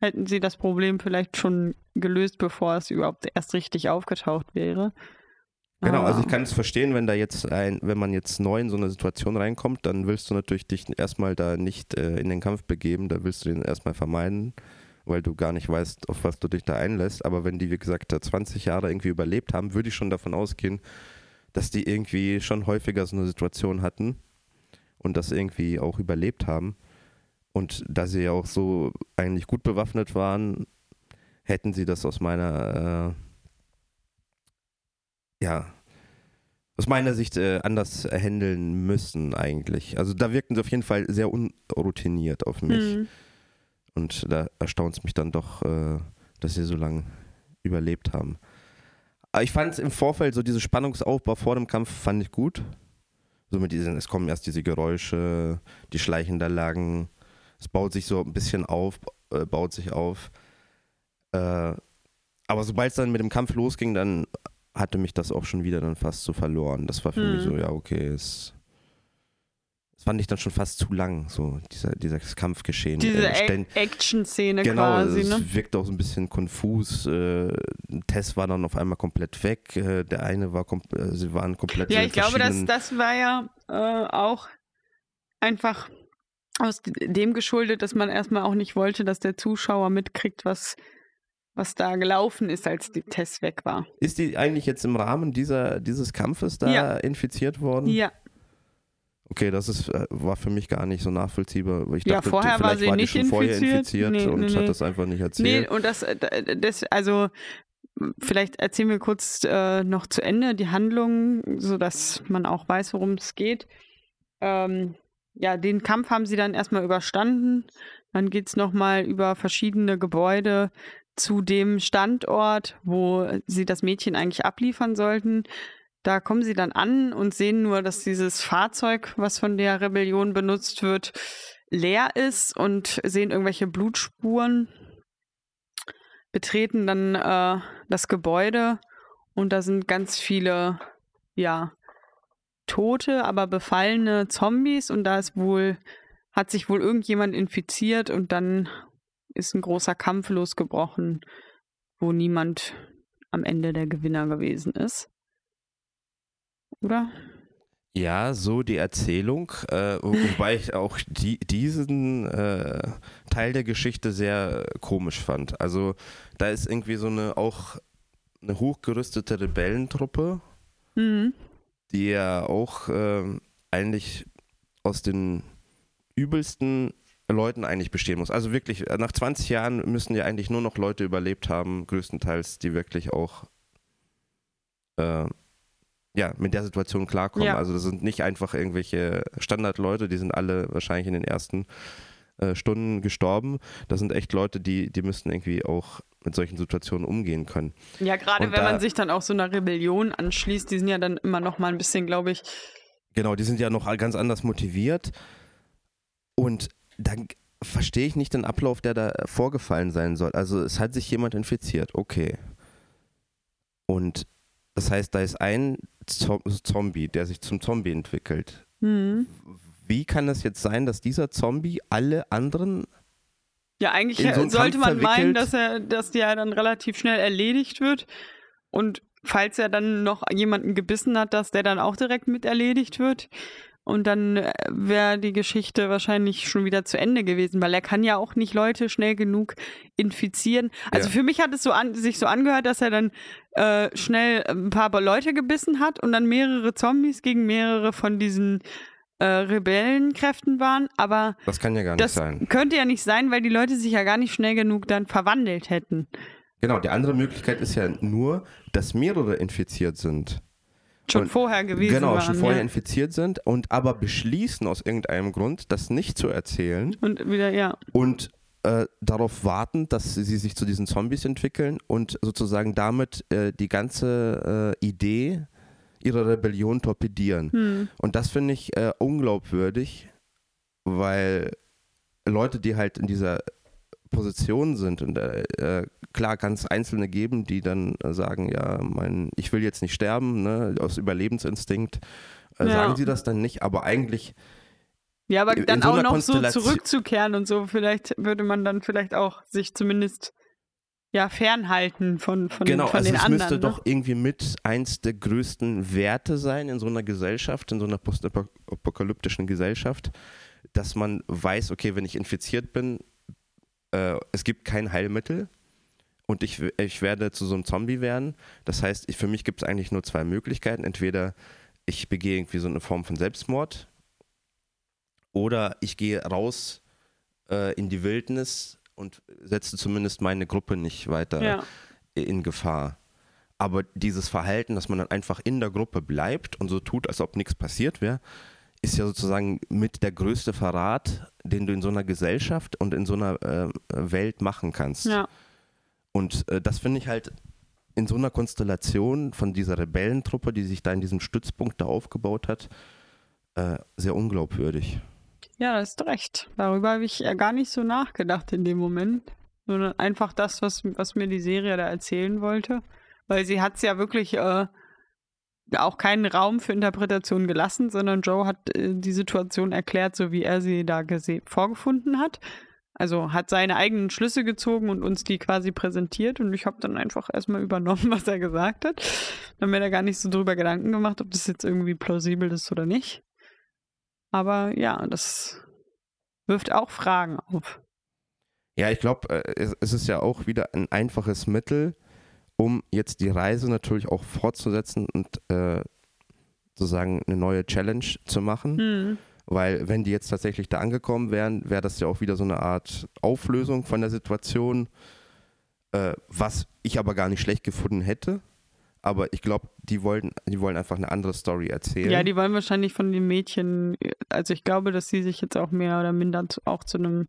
hätten sie das Problem vielleicht schon gelöst, bevor es überhaupt erst richtig aufgetaucht wäre. Genau, also ich kann es verstehen, wenn da jetzt ein, wenn man jetzt neu in so eine Situation reinkommt, dann willst du natürlich dich erstmal da nicht äh, in den Kampf begeben, da willst du den erstmal vermeiden weil du gar nicht weißt, auf was du dich da einlässt. Aber wenn die, wie gesagt, da 20 Jahre irgendwie überlebt haben, würde ich schon davon ausgehen, dass die irgendwie schon häufiger so eine Situation hatten und das irgendwie auch überlebt haben. Und da sie ja auch so eigentlich gut bewaffnet waren, hätten sie das aus meiner ja, aus meiner Sicht äh, anders handeln müssen eigentlich. Also da wirken sie auf jeden Fall sehr unroutiniert auf mich. Mhm. Und da erstaunt es mich dann doch, äh, dass sie so lange überlebt haben. Aber ich fand es im Vorfeld, so diese Spannungsaufbau vor dem Kampf, fand ich gut. So mit diesen, es kommen erst diese Geräusche, die schleichen da lagen. Es baut sich so ein bisschen auf, äh, baut sich auf. Äh, aber sobald es dann mit dem Kampf losging, dann hatte mich das auch schon wieder dann fast so verloren. Das war für Mhm. mich so, ja, okay, es. Das fand ich dann schon fast zu lang, so dieser, dieses Kampfgeschehen. Diese Äh, ständ- A- Action-Szene Genau, quasi, es ne? wirkt auch so ein bisschen konfus. Äh, Tess war dann auf einmal komplett weg. Äh, der eine war, äh, sie waren komplett Ja, ich glaube, das, das war ja äh, auch einfach aus dem geschuldet, dass man erstmal auch nicht wollte, dass der Zuschauer mitkriegt, was, was da gelaufen ist, als die Tess weg war. Ist die eigentlich jetzt im Rahmen dieser, dieses Kampfes da Ja. infiziert worden? Ja, Okay, das ist, äh, war für mich gar nicht so nachvollziehbar. weil Ich Ja, dachte, vorher die, war sie war nicht schon vorher infiziert. infiziert Nee, und nee, hat nee. das einfach nicht nee, erzählt. und das, äh, das, also vielleicht erzählen wir kurz äh, noch zu Ende die Handlung, sodass man auch weiß, worum es geht. Ähm, ja, den Kampf haben sie dann erstmal überstanden. Dann geht es nochmal über verschiedene Gebäude zu dem Standort, wo sie das Mädchen eigentlich abliefern sollten. Da kommen sie dann an und sehen nur, dass dieses Fahrzeug, was von der Rebellion benutzt wird, leer ist und sehen irgendwelche Blutspuren, betreten dann äh, das Gebäude und da sind ganz viele, ja, tote, aber befallene Zombies und da ist wohl, hat sich wohl irgendjemand infiziert und dann ist ein großer Kampf losgebrochen, wo niemand am Ende der Gewinner gewesen ist. Oder? Ja, so die Erzählung, äh, wo- wobei ich auch die, diesen äh, Teil der Geschichte sehr äh, komisch fand. Also da ist irgendwie so eine auch eine hochgerüstete Rebellentruppe, Mhm. die ja auch ähm, eigentlich aus den übelsten Leuten eigentlich bestehen muss. Also wirklich, äh, nach 20 Jahren müssen ja eigentlich nur noch Leute überlebt haben, größtenteils, die wirklich auch äh, ja, mit der Situation klarkommen. Ja. Also das sind nicht einfach irgendwelche Standardleute, die sind alle wahrscheinlich in den ersten äh, Stunden gestorben. Das sind echt Leute, die, die müssten irgendwie auch mit solchen Situationen umgehen können. Ja, gerade Und wenn da- man sich dann auch so einer Rebellion anschließt, die sind ja dann immer noch mal ein bisschen, glaube ich, Genau, die sind ja noch ganz anders motiviert. Und dann verstehe ich nicht den Ablauf, der da vorgefallen sein soll. Also es hat sich jemand infiziert, okay. Und das heißt, da ist ein Zo- Zombie, der sich zum Zombie entwickelt. hm. Wie kann es jetzt sein, dass dieser Zombie alle anderen Ja, eigentlich so einen sollte Kampf man meinen, dass er, dass der dann relativ schnell erledigt wird. Und falls er dann noch jemanden gebissen hat, dass der dann auch direkt mit erledigt wird. Und dann äh, wäre die Geschichte wahrscheinlich schon wieder zu Ende gewesen, weil er kann ja auch nicht Leute schnell genug infizieren. Also Ja. für mich hat es so an, sich so angehört, dass er dann äh, schnell ein paar Leute gebissen hat und dann mehrere Zombies gegen mehrere von diesen äh, Rebellenkräften waren. Aber Das kann ja gar nicht sein. könnte ja nicht sein, weil die Leute sich ja gar nicht schnell genug dann verwandelt hätten. Genau, die andere Möglichkeit ist ja nur, dass mehrere infiziert sind. Schon Und- vorher gewesen genau, waren. schon vorher ja. infiziert sind und aber beschließen aus irgendeinem Grund, das nicht zu erzählen Und wieder, ja. und äh, darauf warten, dass sie sich zu diesen Zombies entwickeln und sozusagen damit äh, die ganze äh, Idee ihrer Rebellion torpedieren. Hm. Und das finde ich äh, unglaubwürdig, weil Leute, die halt in dieser Position sind und äh, äh, klar kann es Einzelne geben, die dann äh, sagen, ja, mein, ich will jetzt nicht sterben, ne, aus Überlebensinstinkt, äh, Ja. sagen sie das dann nicht, aber eigentlich Ja, aber dann so auch noch so zurückzukehren und so, vielleicht würde man dann vielleicht auch sich zumindest ja fernhalten von, von, genau, von also den es anderen. müsste ne? doch irgendwie mit eins der größten Werte sein in so einer Gesellschaft, in so einer postapokalyptischen Gesellschaft, dass man weiß, okay, wenn ich infiziert bin, äh, es gibt kein Heilmittel und ich, ich werde zu so einem Zombie werden. Das heißt, ich, für mich gibt es eigentlich nur zwei Möglichkeiten. Entweder ich begehe irgendwie so eine Form von Selbstmord oder ich gehe raus äh, in die Wildnis und setze zumindest meine Gruppe nicht weiter Ja. in Gefahr. Aber dieses Verhalten, dass man dann einfach in der Gruppe bleibt und so tut, als ob nichts passiert wäre, ist ja sozusagen mit der größte Verrat, den du in so einer Gesellschaft und in so einer äh, Welt machen kannst. Ja. Und äh, das finde ich halt in so einer Konstellation von dieser Rebellentruppe, die sich da in diesem Stützpunkt da aufgebaut hat, äh, sehr unglaubwürdig. Ja, da hast du recht. Darüber habe ich ja gar nicht so nachgedacht in dem Moment. Sondern einfach das, was, was mir die Serie da erzählen wollte. Weil sie hat es ja wirklich äh, auch keinen Raum für Interpretation gelassen, sondern Joe hat äh, die Situation erklärt, so wie er sie da vorgefunden hat. Also hat seine eigenen Schlüsse gezogen und uns die quasi präsentiert und ich habe dann einfach erstmal übernommen, was er gesagt hat. Dann mir da gar nicht so drüber Gedanken gemacht, ob das jetzt irgendwie plausibel ist oder nicht. Aber ja, das wirft auch Fragen auf. Ja, ich glaube, äh, es ist ja auch wieder ein einfaches Mittel, um jetzt die Reise natürlich auch fortzusetzen und äh, sozusagen eine neue Challenge zu machen. Hm. Weil wenn die jetzt tatsächlich da angekommen wären, wäre das ja auch wieder so eine Art Auflösung von der Situation, äh, was ich aber gar nicht schlecht gefunden hätte. Aber ich glaube, die wollen, die wollen einfach eine andere Story erzählen. Ja, die wollen wahrscheinlich von den Mädchen, also ich glaube, dass sie sich jetzt auch mehr oder minder auch zu einem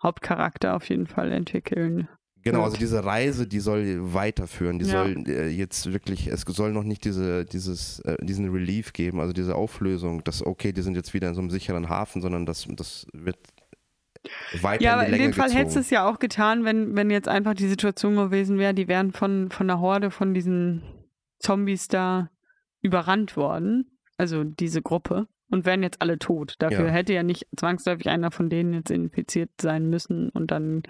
Hauptcharakter auf jeden Fall entwickeln. Genau, also diese Reise, die soll weiterführen, die ja. soll äh, jetzt wirklich, es soll noch nicht diese, dieses, äh, diesen Relief geben, also diese Auflösung, dass okay, die sind jetzt wieder in so einem sicheren Hafen, sondern das, das wird weiter Ja, in aber in dem Fall du es ja auch getan, wenn, wenn jetzt einfach die Situation gewesen wäre, die wären von, von einer Horde von diesen Zombies da überrannt worden, also diese Gruppe, und wären jetzt alle tot. Dafür Ja. hätte ja nicht zwangsläufig einer von denen jetzt infiziert sein müssen und dann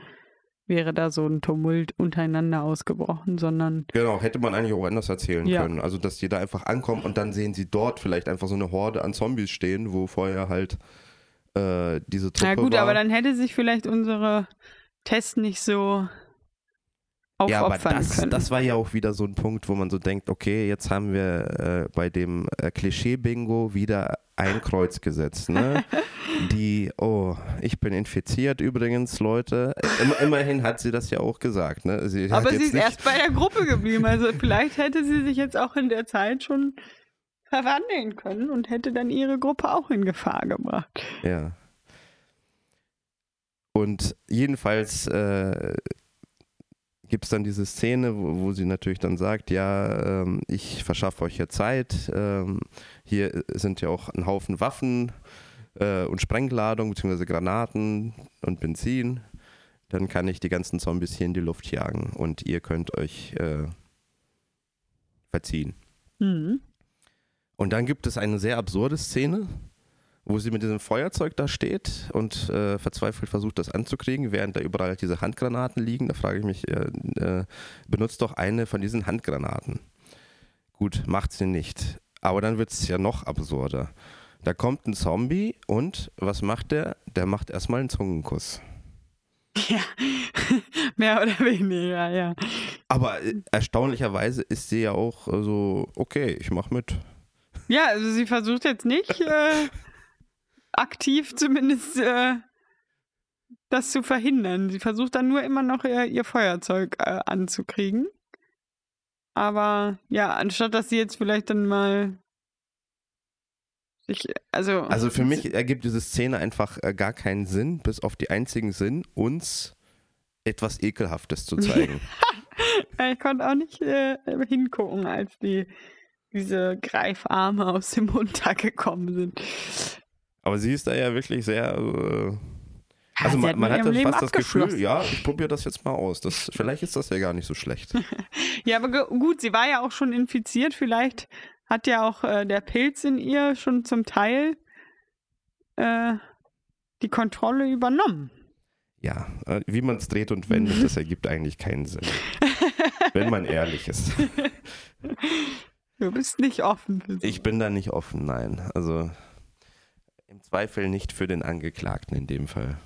wäre da so ein Tumult untereinander ausgebrochen, sondern Genau, hätte man eigentlich auch anders erzählen Ja. können. Also, dass die da einfach ankommen und dann sehen sie dort vielleicht einfach so eine Horde an Zombies stehen, wo vorher halt äh, diese Truppe Na gut, war. aber dann hätte sich vielleicht unsere Test nicht so ja, aber das, können. das war ja auch wieder so ein Punkt, wo man so denkt, okay, jetzt haben wir äh, bei dem äh, Klischee-Bingo wieder ein Kreuz gesetzt. Ne? Die, oh, ich bin infiziert übrigens, Leute. Immer, immerhin hat sie das ja auch gesagt. Ne? Sie aber sie ist erst bei der Gruppe geblieben. Also vielleicht hätte sie sich jetzt auch in der Zeit schon verwandeln können und hätte dann ihre Gruppe auch in Gefahr gebracht. Ja. Und jedenfalls äh, gibt es dann diese Szene, wo, wo sie natürlich dann sagt, ja, ähm, ich verschaffe euch hier Zeit. Ähm, hier sind ja auch ein Haufen Waffen äh, und Sprengladung, beziehungsweise Granaten und Benzin. Dann kann ich die ganzen Zombies hier in die Luft jagen und ihr könnt euch äh, verziehen. Mhm. Und dann gibt es eine sehr absurde Szene, wo sie mit diesem Feuerzeug da steht und äh, verzweifelt versucht, das anzukriegen, während da überall halt diese Handgranaten liegen. Da frage ich mich, äh, äh, benutzt doch eine von diesen Handgranaten. Gut, macht sie nicht. Aber dann wird es ja noch absurder. Da kommt ein Zombie und was macht der? Der macht erstmal einen Zungenkuss. Ja, mehr oder weniger, ja. Aber äh, erstaunlicherweise ist sie ja auch äh, so, okay, ich mach mit. Ja, also sie versucht jetzt nicht äh, aktiv zumindest äh, das zu verhindern. Sie versucht dann nur immer noch ihr, ihr Feuerzeug äh, anzukriegen. Aber ja, anstatt dass sie jetzt vielleicht dann mal sich, also. Also für mich ergibt diese Szene einfach äh, gar keinen Sinn, bis auf die einzigen Sinn, uns etwas Ekelhaftes zu zeigen. Ich konnte auch nicht äh, hingucken, als die diese Greifarme aus dem Mund da gekommen sind. Aber sie ist da ja wirklich sehr. Äh, Ja, also sie man, hat man Leben fast das Gefühl, ja, ich probiere das jetzt mal aus. Das, vielleicht ist das ja gar nicht so schlecht. Ja, aber gut, sie war ja auch schon infiziert. Vielleicht hat ja auch äh, der Pilz in ihr schon zum Teil äh, die Kontrolle übernommen. Ja, äh, wie man es dreht und wendet, das ergibt eigentlich keinen Sinn. Wenn man ehrlich ist. Du bist nicht offen. Ich bin da nicht offen, nein. Also im Zweifel nicht für den Angeklagten in dem Fall.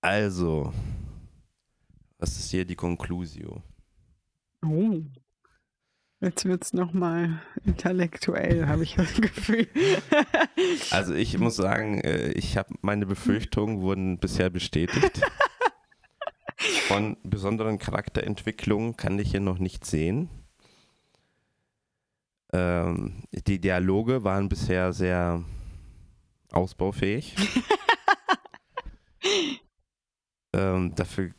Also, was ist hier die Conclusio? Oh. Jetzt wird's nochmal intellektuell, habe ich das Gefühl. Also ich muss sagen, äh, ich habe meine Befürchtungen wurden bisher bestätigt. von besonderen Charakterentwicklungen kann ich hier noch nicht sehen. Ähm, die Dialoge waren bisher sehr ausbaufähig. ähm, dafür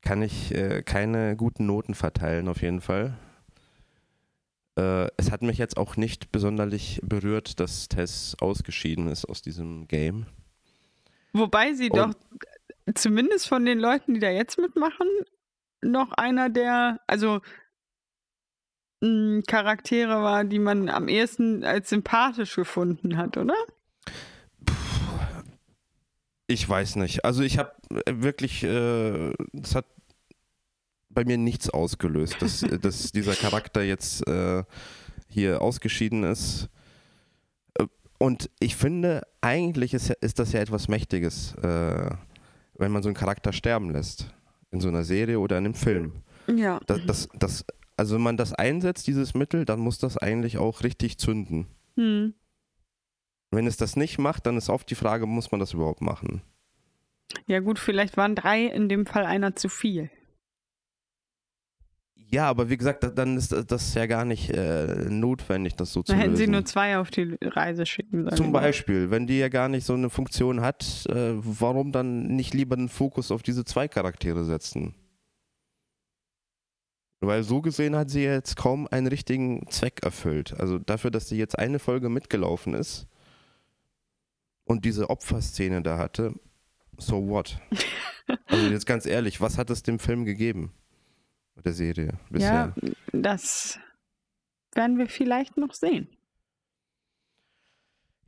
kann ich äh, keine guten Noten verteilen, auf jeden Fall. Äh, es hat mich jetzt auch nicht besonderlich berührt, dass Tess ausgeschieden ist aus diesem Game. Wobei sie Und- doch zumindest von den Leuten, die da jetzt mitmachen, noch einer der, also mh, Charaktere war, die man am ehesten als sympathisch gefunden hat, oder? Ich weiß nicht. Also ich habe wirklich, äh, das hat bei mir nichts ausgelöst, dass, dass dieser Charakter jetzt äh, hier ausgeschieden ist. Äh, Und ich finde, eigentlich ist, ist das ja etwas Mächtiges, äh, wenn man so einen Charakter sterben lässt. In so einer Serie oder in einem Film. Ja. Das, das, das, also wenn man das einsetzt, dieses Mittel, dann muss das eigentlich auch richtig zünden. Hm. Wenn es das nicht macht, dann ist oft die Frage, muss man das überhaupt machen? Ja gut, vielleicht waren drei in dem Fall einer zu viel. Ja, aber wie gesagt, da- dann ist das ja gar nicht äh, notwendig, das so zu Dann hätten sie lösen. nur zwei auf die Reise schicken sollen. Zum Beispiel, wenn die ja gar nicht so eine Funktion hat, äh, warum dann nicht lieber den Fokus auf diese zwei Charaktere setzen? Weil so gesehen hat sie jetzt kaum einen richtigen Zweck erfüllt. Also dafür, dass sie jetzt eine Folge mitgelaufen ist und diese Opferszene da hatte, so what? Also jetzt ganz ehrlich, was hat es dem Film gegeben? Der Serie bisher? Ja, das werden wir vielleicht noch sehen.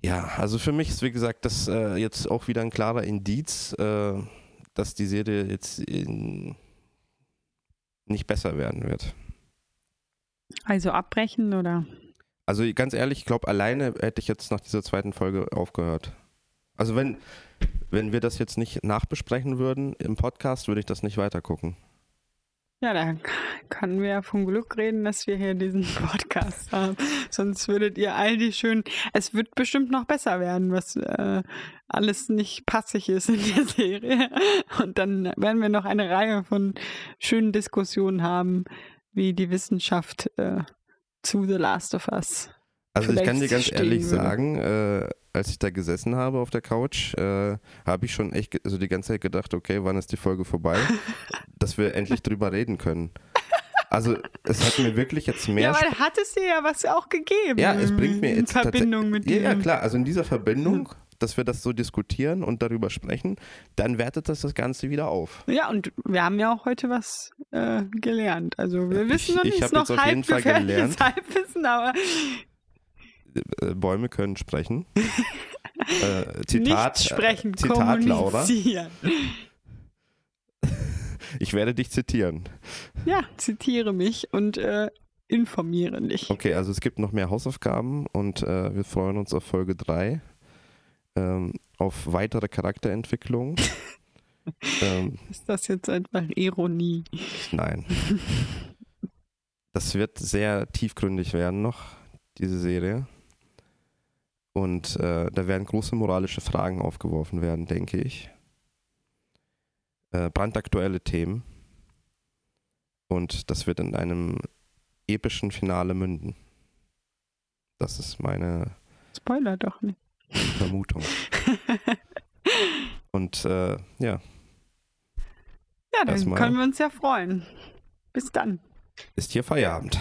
Ja, also für mich ist, wie gesagt, das äh, jetzt auch wieder ein klarer Indiz, äh, dass die Serie jetzt in, nicht besser werden wird. Also abbrechen oder? Also ganz ehrlich, ich glaube, alleine hätte ich jetzt nach dieser zweiten Folge aufgehört. Also wenn, wenn wir das jetzt nicht nachbesprechen würden im Podcast, würde ich das nicht weiter gucken. Ja, da können wir vom Glück reden, dass wir hier diesen Podcast haben. Sonst würdet ihr all die schön. Es wird bestimmt noch besser werden, was äh, alles nicht passig ist in der Serie. Und dann werden wir noch eine Reihe von schönen Diskussionen haben, wie die Wissenschaft äh, zu The Last of Us. Also ich kann dir ganz ehrlich sagen, äh, als ich da gesessen habe auf der Couch, äh, habe ich schon echt also die ganze Zeit gedacht, okay, wann ist die Folge vorbei, dass wir endlich drüber reden können. Also es hat mir wirklich jetzt mehr Ja, weil hat es dir ja was auch gegeben. Ja, es bringt mir in jetzt Verbindung mit Ja, dir. ja, klar. Also in dieser Verbindung, dass wir das so diskutieren und darüber sprechen, dann wertet das das Ganze wieder auf. Ja, und wir haben ja auch heute was äh, gelernt. Also wir Ich- wissen noch ich nicht, hab ist noch jetzt auf jeden Fall gelernt. Halbwissen, aber Bäume können sprechen. äh, Zitat, nicht sprechen, äh, Zitat Laura. kommunizieren. Ich werde dich zitieren. Ja, zitiere mich und äh, informiere dich. Okay, also es gibt noch mehr Hausaufgaben und äh, wir freuen uns auf Folge 3. Ähm, auf weitere Charakterentwicklung. ähm, Ist das jetzt einfach Ironie? nein. Das wird sehr tiefgründig werden noch, diese Serie. Und äh, da werden große moralische Fragen aufgeworfen werden, denke ich. Äh, brandaktuelle Themen. Und das wird in einem epischen Finale münden. Das ist meine Spoiler doch nicht. Vermutung. Und äh, ja, Ja, dann Erstmal- können wir uns ja freuen. Bis dann. ist hier Feierabend.